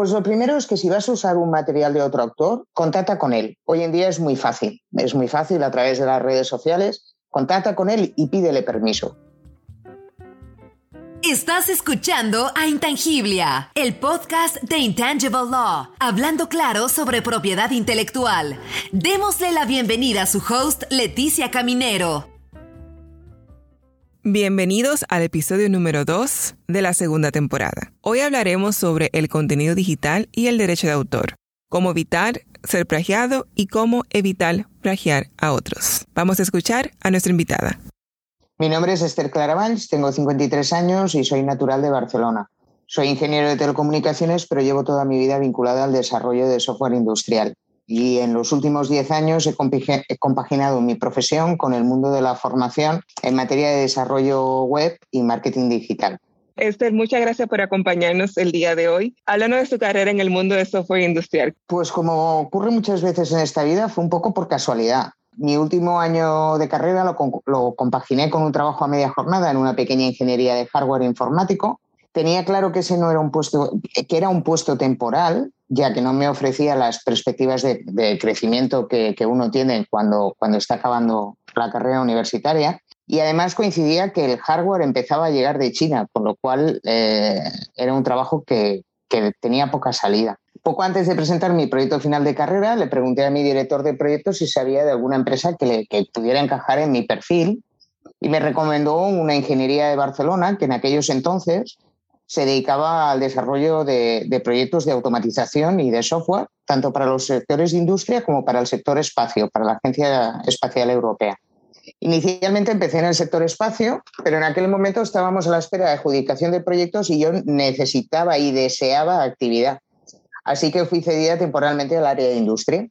Pues lo primero es que si vas a usar un material de otro autor, contacta con él. Hoy en día es muy fácil, es muy fácil a través de las redes sociales, contacta con él y pídele permiso. Estás escuchando a Intangiblia, el podcast de Intangible Law, hablando claro sobre propiedad intelectual. Démosle la bienvenida a su host, Leticia Caminero. Bienvenidos al episodio número 2 de la segunda temporada. Hoy hablaremos sobre el contenido digital y el derecho de autor, cómo evitar ser plagiado y cómo evitar plagiar a otros. Vamos a escuchar a nuestra invitada. Mi nombre es Esther Claravalls, tengo 53 años y soy natural de Barcelona. Soy ingeniero de telecomunicaciones, pero llevo toda mi vida vinculada al desarrollo de software industrial. Y en los últimos 10 años he compaginado mi profesión con el mundo de la formación en materia de desarrollo web y marketing digital. Esther, muchas gracias por acompañarnos el día de hoy. Hablando de su carrera en el mundo de software industrial. Pues como ocurre muchas veces en esta vida, fue un poco por casualidad mi último año de carrera lo, compaginé con un trabajo a media jornada en una pequeña ingeniería de hardware informático. Tenía claro que ese no era un puesto, que era un puesto temporal, ya que no me ofrecía las perspectivas de, crecimiento que, uno tiene cuando, cuando está acabando la carrera universitaria. Y además coincidía que el hardware empezaba a llegar de China, con lo cual eh, era un trabajo que, que tenía poca salida. Poco antes de presentar mi proyecto final de carrera, le pregunté a mi director de proyectos si sabía de alguna empresa que, le, pudiera encajar en mi perfil y me recomendó una ingeniería de Barcelona que en aquellos entonces se dedicaba al desarrollo de, proyectos de automatización y de software, tanto para los sectores de industria como para el sector espacio, para la Agencia Espacial Europea. Inicialmente empecé en el sector espacio, pero en aquel momento estábamos a la espera de adjudicación de proyectos y yo necesitaba y deseaba actividad. Así que fui cedida temporalmente al área de industria.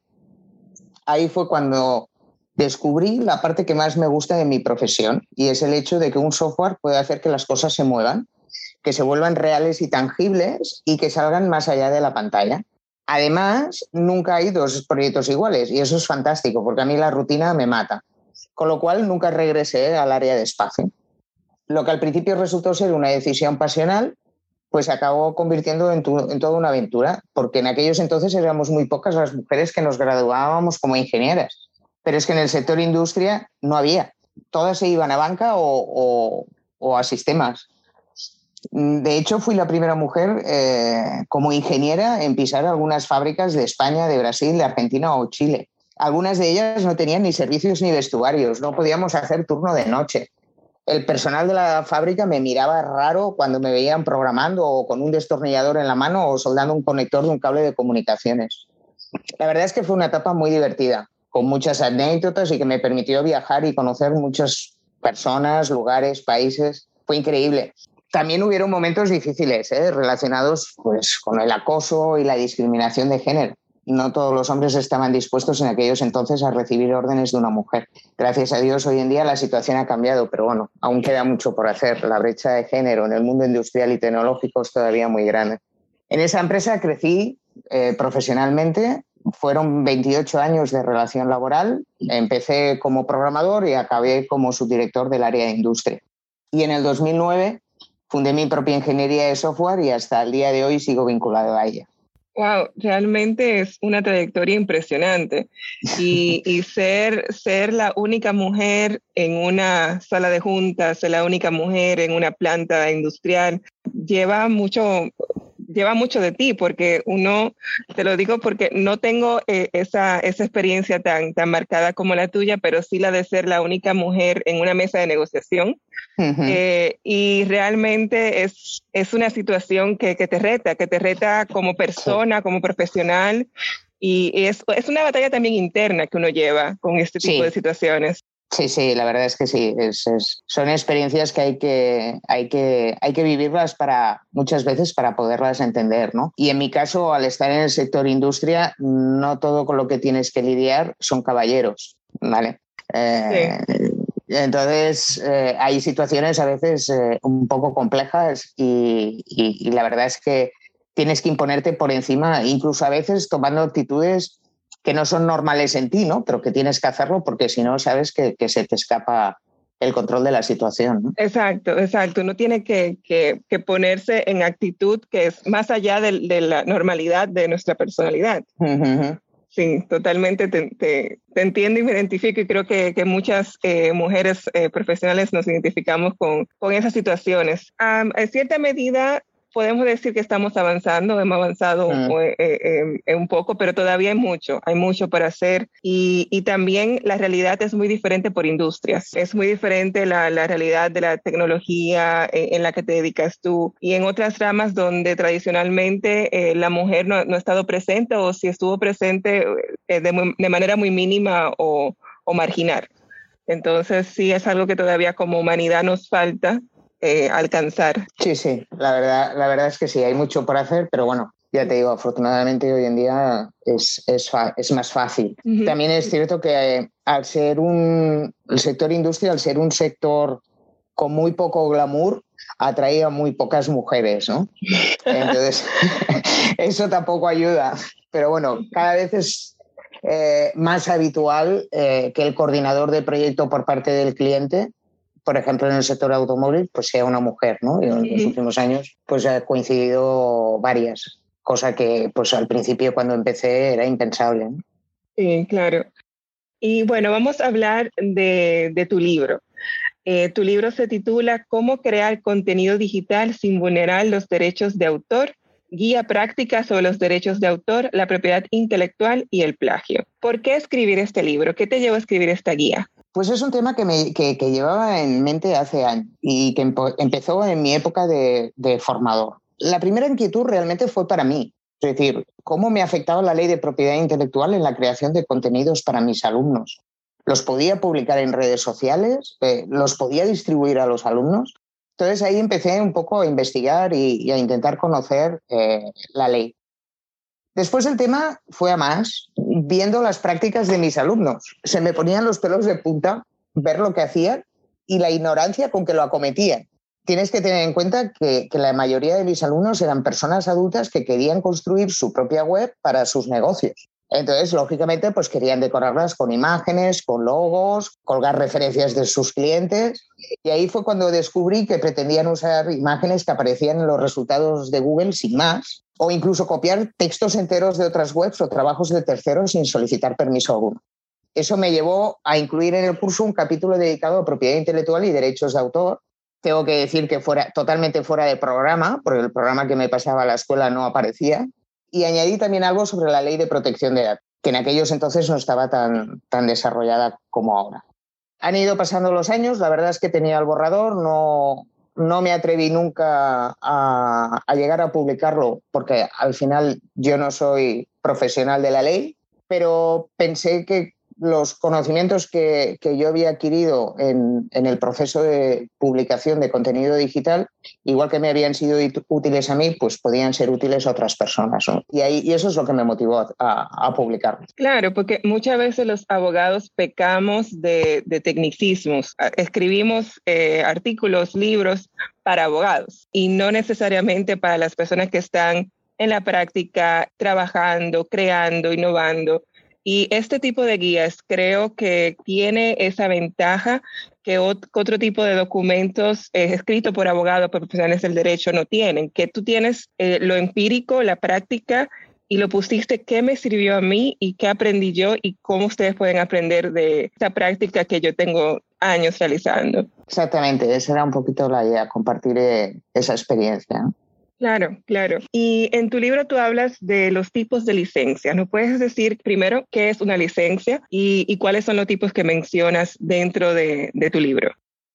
Ahí fue cuando descubrí la parte que más me gusta de mi profesión y es el hecho de que un software puede hacer que las cosas se muevan, que se vuelvan reales y tangibles y que salgan más allá de la pantalla. Además, nunca hay dos proyectos iguales y eso es fantástico porque a mí la rutina me mata. Con lo cual nunca regresé al área de espacio. Lo que al principio resultó ser una decisión pasional pues se acabó convirtiendo en, toda una aventura, porque en aquellos entonces éramos muy pocas las mujeres que nos graduábamos como ingenieras, pero es que en el sector industria no había, todas se iban a banca o, a sistemas. De hecho, fui la primera mujer eh, como ingeniera en pisar algunas fábricas de España, de Brasil, de Argentina o Chile. Algunas de ellas no tenían ni servicios ni vestuarios, no podíamos hacer turno de noche el personal de la fábrica me miraba raro cuando me veían programando o con un destornillador en la mano o soldando un conector de un cable de comunicaciones. La verdad es que fue una etapa muy divertida, con muchas anécdotas y que me permitió viajar y conocer muchas personas, lugares, países. Fue increíble. También hubieron momentos difíciles ¿eh? relacionados pues, con el acoso y la discriminación de género no todos los hombres estaban dispuestos en aquellos entonces a recibir órdenes de una mujer. Gracias a Dios hoy en día la situación ha cambiado, pero bueno, aún queda mucho por hacer. La brecha de género en el mundo industrial y tecnológico es todavía muy grande. En esa empresa crecí eh, profesionalmente, fueron 28 años de relación laboral, empecé como programador y acabé como subdirector del área de industria. Y en el 2009 fundé mi propia ingeniería de software y hasta el día de hoy sigo vinculado a ella. Wow, realmente es una trayectoria impresionante. Y, y, ser, ser la única mujer en una sala de juntas, ser la única mujer en una planta industrial, lleva mucho, lleva mucho de ti, porque uno, te lo digo porque no tengo eh, esa, esa experiencia tan, tan marcada como la tuya, pero sí la de ser la única mujer en una mesa de negociación. Eh, y realmente es, es una situación que, que, te reta, que te reta como persona, como profesional. Y es, es, una batalla también interna que uno lleva con este tipo de situaciones. Sí, sí, la verdad es que sí. son experiencias que hay que, hay, que, hay que vivirlas para muchas veces para poderlas entender, ¿no? Y en mi caso, al estar en el sector industria, no todo con lo que tienes que lidiar son caballeros, ¿vale? Eh, entonces, eh, hay situaciones a veces eh, un poco complejas y, y la verdad es que tienes que imponerte por encima, incluso a veces tomando actitudes que no son normales en ti, ¿no? Pero que tienes que hacerlo porque si no sabes que, se te escapa el control de la situación. Exacto, exacto. Uno tiene que, que, ponerse en actitud que es más allá de, de la normalidad de nuestra personalidad. Sí, totalmente te, te, entiendo y me identifico y creo que, que muchas eh, mujeres eh, profesionales nos identificamos con, con esas situaciones. en cierta medida, podemos decir que estamos avanzando, hemos avanzado mm. eh, eh, un poco, pero todavía hay mucho, hay mucho para hacer y, y, también la realidad es muy diferente por industrias, es muy diferente la, la realidad de la tecnología en, en, la que te dedicas tú y en otras ramas donde tradicionalmente eh, la mujer no, no, ha estado presente o si estuvo presente de, de, manera muy mínima o, o marginal. Entonces sí es algo que todavía como humanidad nos falta eh, alcanzar. Sí, sí, la verdad, la verdad es que sí, hay mucho por hacer, pero bueno, ya te digo, afortunadamente hoy en día es, es, es más fácil. También es cierto que eh, al ser un, el sector industria, al ser un sector con muy poco glamour, atrae a muy pocas mujeres, ¿no? Entonces, eso tampoco ayuda. Pero bueno, cada vez es eh, más habitual que el coordinador de proyecto por parte del cliente por ejemplo, en el sector automóvil, pues sea una mujer, ¿no? en los últimos años, pues ha coincidido varias, cosa que pues al principio cuando empecé era impensable. Sí, claro. Y bueno, vamos a hablar de, de tu libro. Eh, tu libro se titula Cómo crear contenido digital sin vulnerar los derechos de autor, guía práctica sobre los derechos de autor, la propiedad intelectual y el plagio. ¿Por qué escribir este libro? ¿Qué te llevó a escribir esta guía? Pues es un tema que, me, que, llevaba en mente hace años y que empezó en mi época de, formador. La primera inquietud realmente fue para mí, es decir, cómo me afectaba la ley de propiedad intelectual en la creación de contenidos para mis alumnos. ¿Los podía publicar en redes sociales? Eh, ¿Los podía distribuir a los alumnos? Entonces ahí empecé un poco a investigar y, y a intentar conocer eh, la ley. Después el tema fue a más, viendo las prácticas de mis alumnos. Se me ponían los pelos de punta ver lo que hacían y la ignorancia con que lo acometían. Tienes que tener en cuenta que, que, la mayoría de mis alumnos eran personas adultas que querían construir su propia web para sus negocios. Entonces, lógicamente, pues querían decorarlas con imágenes, con logos, colgar referencias de sus clientes. Y ahí fue cuando descubrí que pretendían usar imágenes que aparecían en los resultados de Google sin más, o incluso copiar textos enteros de otras webs o trabajos de terceros sin solicitar permiso alguno. Eso me llevó a incluir en el curso un capítulo dedicado a propiedad intelectual y derechos de autor. Tengo que decir que fuera totalmente fuera de programa, porque el programa que me pasaba a la escuela no aparecía. Y añadí también algo sobre la ley de protección de datos, que en aquellos entonces no estaba tan, tan desarrollada como ahora. Han ido pasando los años, la verdad es que tenía el borrador, no, no me atreví nunca a, a, llegar a publicarlo porque al final yo no soy profesional de la ley, pero pensé que los conocimientos que, que yo había adquirido en, en, el proceso de publicación de contenido digital, igual que me habían sido útiles a mí, pues podían ser útiles a otras personas. Y, ahí, y eso es lo que me motivó a, a, publicar. Claro, porque muchas veces los abogados pecamos de, de tecnicismos. Escribimos eh, artículos, libros para abogados y no necesariamente para las personas que están en la práctica, trabajando, creando, innovando. Y este tipo de guías creo que tiene esa ventaja que otro tipo de documentos eh, escritos por abogados, profesionales del derecho no tienen, que tú tienes eh, lo empírico, la práctica y lo pusiste qué me sirvió a mí y qué aprendí yo y cómo ustedes pueden aprender de esa práctica que yo tengo años realizando. Exactamente, esa era un poquito la idea, compartir eh, esa experiencia. Claro, claro. Y en tu libro tú hablas de los tipos de licencias. ¿No puedes decir primero qué es una licencia y, cuáles son los tipos que mencionas dentro de, tu libro?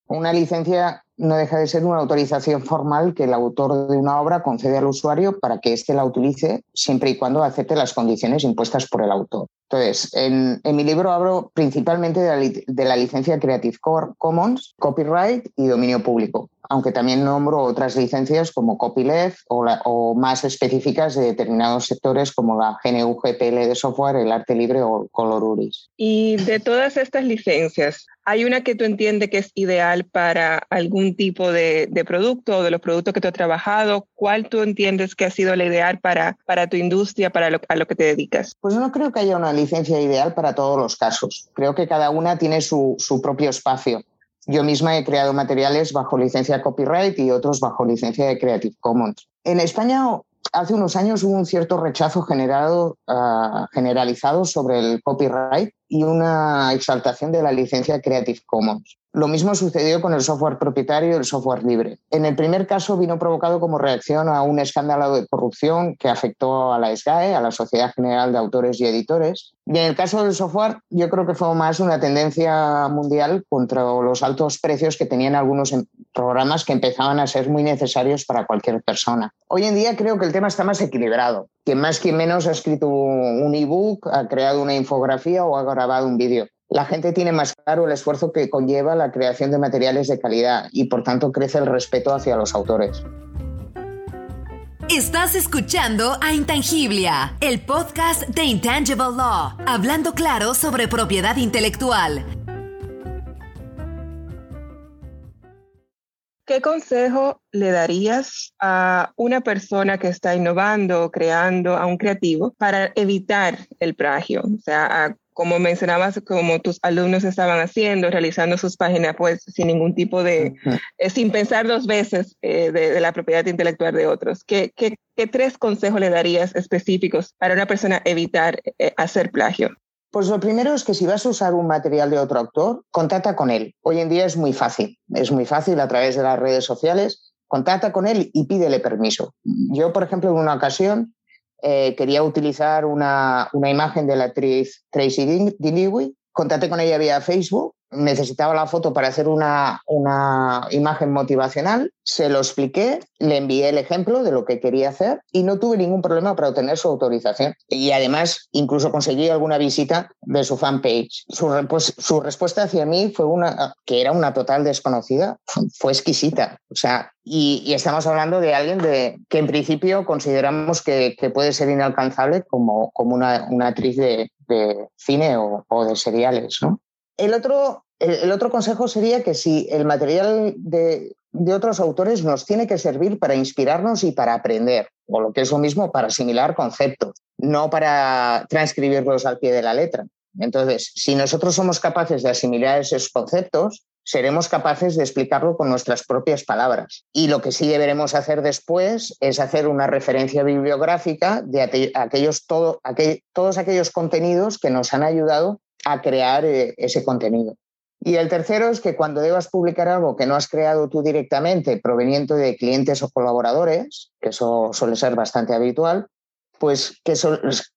Una licencia no deja de ser una autorización formal que el autor de una obra concede al usuario para que éste la utilice siempre y cuando acepte las condiciones impuestas por el autor. Entonces, en, en mi libro hablo principalmente de la, de la, licencia Creative Commons, copyright y dominio público, aunque también nombro otras licencias como copyleft o, la, o más específicas de determinados sectores como la GNU GPL de software, el arte libre o Coloruris. Y de todas estas licencias, ¿hay una que tú entiendes que es ideal para algún tipo de, de producto o de los productos que tú has trabajado? ¿Cuál tú entiendes que ha sido la ideal para, para tu industria, para lo, a lo que te dedicas? Pues no creo que haya una licencia ideal para todos los casos. Creo que cada una tiene su, su propio espacio. Yo misma he creado materiales bajo licencia copyright y otros bajo licencia de Creative Commons. En España hace unos años hubo un cierto rechazo generado, ah, generalizado sobre el copyright y una exaltación de la licencia Creative Commons. Lo mismo sucedió con el software propietario y el software libre. En el primer caso vino provocado como reacción a un escándalo de corrupción que afectó a la SGAE, a la Sociedad General de Autores y Editores. Y en el caso del software, yo creo que fue más una tendencia mundial contra los altos precios que tenían algunos em, programas que empezaban a ser muy necesarios para cualquier persona. Hoy en día creo que el tema está más equilibrado. Quien más, quien menos ha escrito un ebook, ha creado una infografía o ha grabado un vídeo la gente tiene más claro el esfuerzo que conlleva la creación de materiales de calidad y por tanto crece el respeto hacia los autores. Estás escuchando a Intangiblia, el podcast de Intangible Law, hablando claro sobre propiedad intelectual. ¿Qué consejo le darías a una persona que está innovando, creando, a un creativo, para evitar el plagio? O sea, a como mencionabas, como tus alumnos estaban haciendo, realizando sus páginas, pues sin ningún tipo de, eh, sin pensar dos veces eh, de, la propiedad intelectual de otros. ¿Qué, ¿Qué, tres consejos le darías específicos para una persona evitar eh, hacer plagio? Pues lo primero es que si vas a usar un material de otro autor, contacta con él. Hoy en día es muy fácil, es muy fácil a través de las redes sociales. Contacta con él y pídele permiso. Yo, por ejemplo, en una ocasión eh, quería utilizar una, una, imagen de la actriz Tracy Diniwi. Contacté con ella vía Facebook necesitaba la foto para hacer una, una, imagen motivacional, se lo expliqué, le envié el ejemplo de lo que quería hacer y no tuve ningún problema para obtener su autorización. Y además, incluso conseguí alguna visita de su fanpage. Su, pues, su respuesta hacia mí fue una, que era una total desconocida, fue exquisita. O sea, y, estamos hablando de alguien de, que en principio consideramos que, que puede ser inalcanzable como, como una, una actriz de, de cine o, o de seriales, ¿no? El otro, el, otro consejo sería que si el material de, otros autores nos tiene que servir para inspirarnos y para aprender, o lo que es lo mismo, para asimilar conceptos, no para transcribirlos al pie de la letra. Entonces, si nosotros somos capaces de asimilar esos conceptos, seremos capaces de explicarlo con nuestras propias palabras. Y lo que sí deberemos hacer después es hacer una referencia bibliográfica de aquellos, todo, todos aquellos contenidos que nos han ayudado a crear eh, ese contenido. Y el tercero es que cuando debas publicar algo que no has creado tú directamente, proveniente de clientes o colaboradores, que eso suele ser bastante habitual, pues que,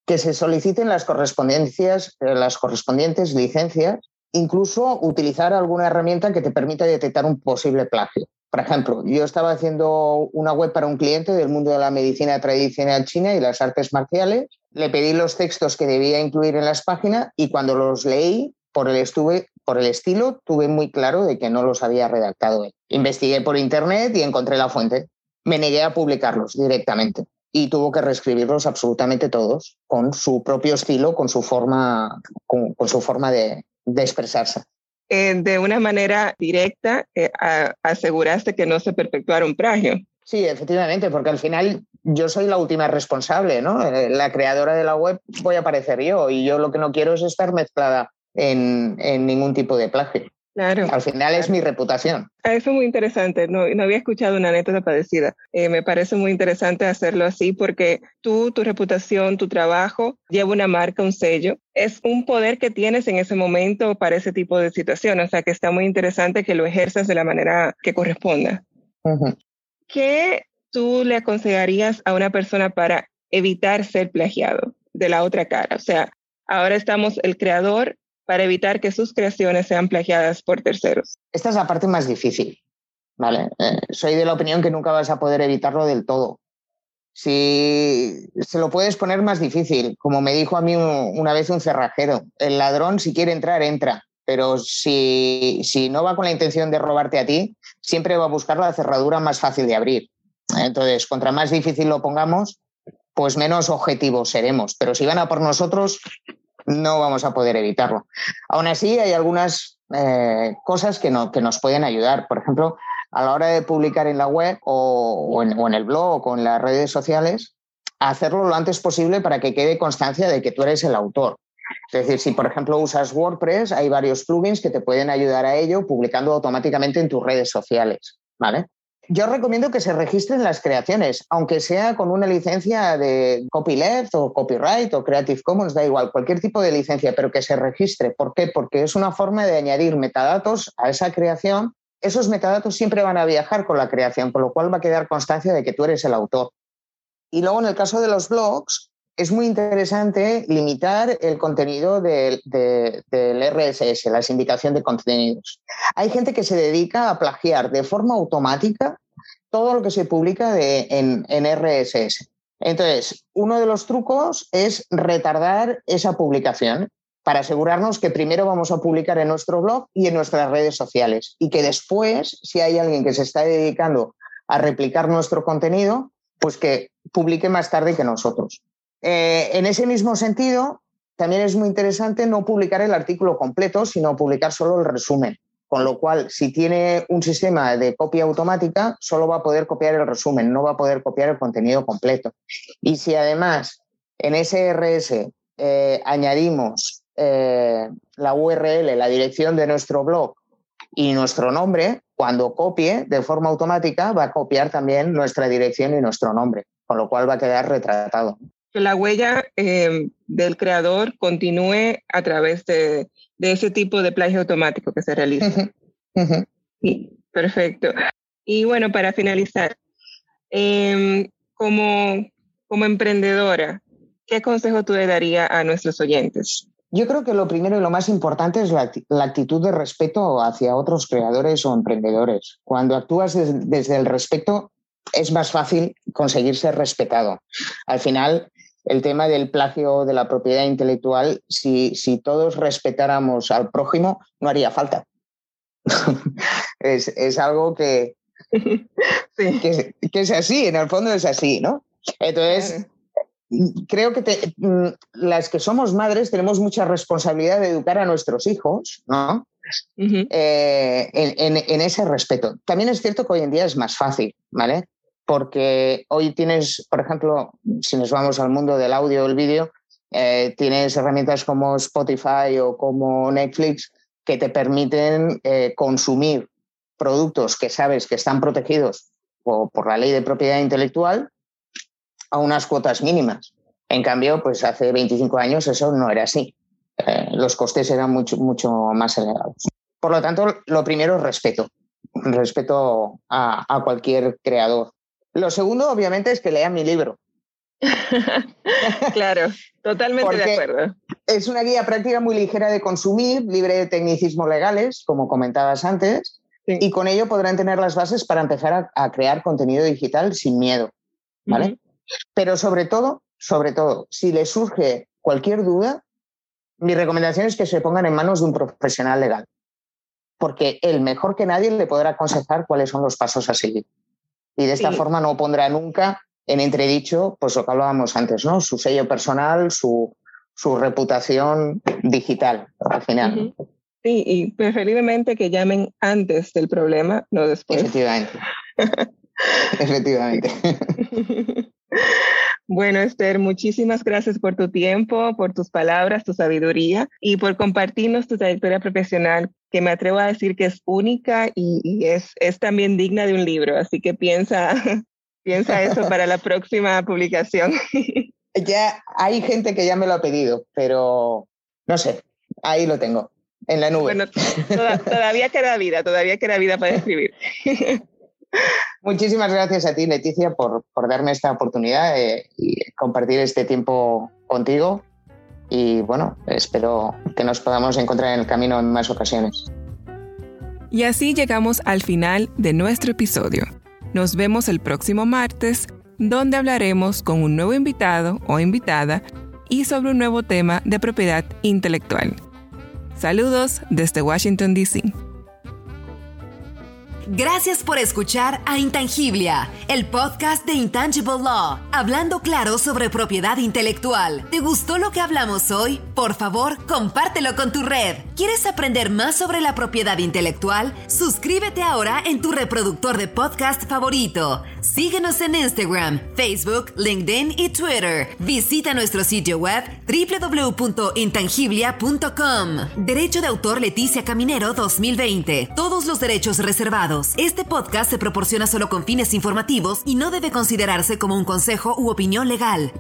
que se soliciten las correspondencias, eh, las correspondientes licencias, incluso utilizar alguna herramienta que te permita detectar un posible plagio. Por ejemplo, yo estaba haciendo una web para un cliente del mundo de la medicina tradicional china y las artes marciales le pedí los textos que debía incluir en las páginas y cuando los leí, por el, estilo, tuve muy claro de que no los había redactado él. Investigué por internet y encontré la fuente. Me negué a publicarlos directamente y tuvo que reescribirlos absolutamente todos con su propio estilo, con su forma, con, su forma de, expresarse. Eh, de una manera directa, eh, aseguraste que no se perpetuara un plagio. Sí, efectivamente, porque al final yo soy la última responsable, ¿no? Eh, la creadora de la web voy a aparecer yo y yo lo que no quiero es estar mezclada en, ningún tipo de plagio. Claro. Al final es mi reputación. Ah, eso es muy interesante. No, no había escuchado una anécdota parecida. Eh, me parece muy interesante hacerlo así porque tú, tu reputación, tu trabajo lleva una marca, un sello. Es un poder que tienes en ese momento para ese tipo de situación. O sea que está muy interesante que lo ejerzas de la manera que corresponda. ¿Qué tú le aconsejarías a una persona para evitar ser plagiado de la otra cara? O sea, ahora estamos el creador para evitar que sus creaciones sean plagiadas por terceros. Esta es la parte más difícil. ¿vale? Eh, soy de la opinión que nunca vas a poder evitarlo del todo. Si se lo puedes poner más difícil, como me dijo a mí una vez un cerrajero, el ladrón si quiere entrar, entra, pero si, si no va con la intención de robarte a ti, siempre va a buscar la cerradura más fácil de abrir. Entonces, contra más difícil lo pongamos, pues menos objetivos seremos. Pero si van a por nosotros, no vamos a poder evitarlo. Aún así, hay algunas eh, cosas que, no, que nos pueden ayudar. Por ejemplo, a la hora de publicar en la web o, en, o en el blog o en las redes sociales, hacerlo lo antes posible para que quede constancia de que tú eres el autor. Es decir, si por ejemplo usas WordPress, hay varios plugins que te pueden ayudar a ello publicando automáticamente en tus redes sociales. ¿vale? Yo recomiendo que se registren las creaciones, aunque sea con una licencia de copyleft o copyright o Creative Commons, da igual, cualquier tipo de licencia, pero que se registre. ¿Por qué? Porque es una forma de añadir metadatos a esa creación. Esos metadatos siempre van a viajar con la creación, con lo cual va a quedar constancia de que tú eres el autor. Y luego, en el caso de los blogs, es muy interesante limitar el contenido del, RSS, la sindicación de contenidos. Hay gente que se dedica a plagiar de forma automática todo lo que se publica en, RSS. Entonces, uno de los trucos es retardar esa publicación para asegurarnos que primero vamos a publicar en nuestro blog y en nuestras redes sociales y que después, si hay alguien que se está dedicando a replicar nuestro contenido, pues que publique más tarde que nosotros. Eh, en ese mismo sentido, también es muy interesante no publicar el artículo completo, sino publicar solo el resumen. Con lo cual, si tiene un sistema de copia automática, solo va a poder copiar el resumen, no va a poder copiar el contenido completo. Y si además en ese RS eh, añadimos eh, la URL, la dirección de nuestro blog y nuestro nombre, cuando copie de forma automática va a copiar también nuestra dirección y nuestro nombre, con lo cual va a quedar retratado que la huella eh, del creador continúe a través de, ese tipo de plagio automático que se realiza. perfecto. Y bueno, para finalizar, em, como, como emprendedora, ¿qué consejo tú le darías a nuestros oyentes? Yo creo que lo primero y lo más importante es la, actitud de respeto hacia otros creadores o emprendedores. Cuando actúas desde el respeto, es más fácil conseguir ser respetado. Al final, el tema del plagio de la propiedad intelectual, si, si todos respetáramos al prójimo, no haría falta. es, algo que, que, es así, en el fondo es así, ¿no? Entonces, creo que mm, las que somos madres tenemos mucha responsabilidad de educar a nuestros hijos, ¿no? Eh, en, en, ese respeto. También es cierto que hoy en día es más fácil, ¿vale? Porque hoy tienes, por ejemplo, si nos vamos al mundo del audio o el vídeo, eh, tienes herramientas como Spotify o como Netflix que te permiten eh, consumir productos que sabes que están protegidos por, la ley de propiedad intelectual a unas cuotas mínimas. En cambio, pues hace 25 años eso no era así. Eh, los costes eran mucho, mucho más elevados. Por lo tanto, lo primero es respeto. Respeto a cualquier creador. Lo segundo, obviamente, es que lean mi libro. claro, totalmente de acuerdo. Es una guía práctica muy ligera de consumir, libre de tecnicismos legales, como comentabas antes, y con ello podrán tener las bases para empezar a, crear contenido digital sin miedo. ¿Vale? Pero sobre todo, sobre todo, si les surge cualquier duda, mi recomendación es que se pongan en manos de un profesional legal, porque él mejor que nadie le podrá aconsejar cuáles son los pasos a seguir y de esta forma no pondrá nunca en entredicho pues lo que hablábamos antes, ¿no? Su sello personal, su, reputación digital al final. Sí, y preferiblemente que llamen antes del problema, no después. Efectivamente. Efectivamente. Bueno, Esther, muchísimas gracias por tu tiempo, por tus palabras, tu sabiduría y por compartirnos tu trayectoria profesional, que me atrevo a decir que es única y, es, es, también digna de un libro. Así que piensa, piensa eso para la próxima publicación. Ya hay gente que ya me lo ha pedido, pero no sé, ahí lo tengo, en la nube. Bueno, todavía queda vida, todavía queda vida para escribir. Muchísimas gracias a ti, Leticia, por, darme esta oportunidad de, compartir este tiempo contigo. Y bueno, espero que nos podamos encontrar en el camino en más ocasiones. Y así llegamos al final de nuestro episodio. Nos vemos el próximo martes, donde hablaremos con un nuevo invitado o invitada y sobre un nuevo tema de propiedad intelectual. Saludos desde Washington, D.C. Gracias por escuchar a Intangiblia, el podcast de Intangible Law, hablando claro sobre propiedad intelectual. ¿Te gustó lo que hablamos hoy? Por favor, compártelo con tu red. ¿Quieres aprender más sobre la propiedad intelectual? Suscríbete ahora en tu reproductor de podcast favorito. Síguenos en Instagram, Facebook, LinkedIn y Twitter. Visita nuestro sitio web www.intangiblia.com. Derecho de autor Leticia Caminero 2020. Todos los derechos reservados. Este podcast se proporciona solo con fines informativos y no debe considerarse como un consejo u opinión legal.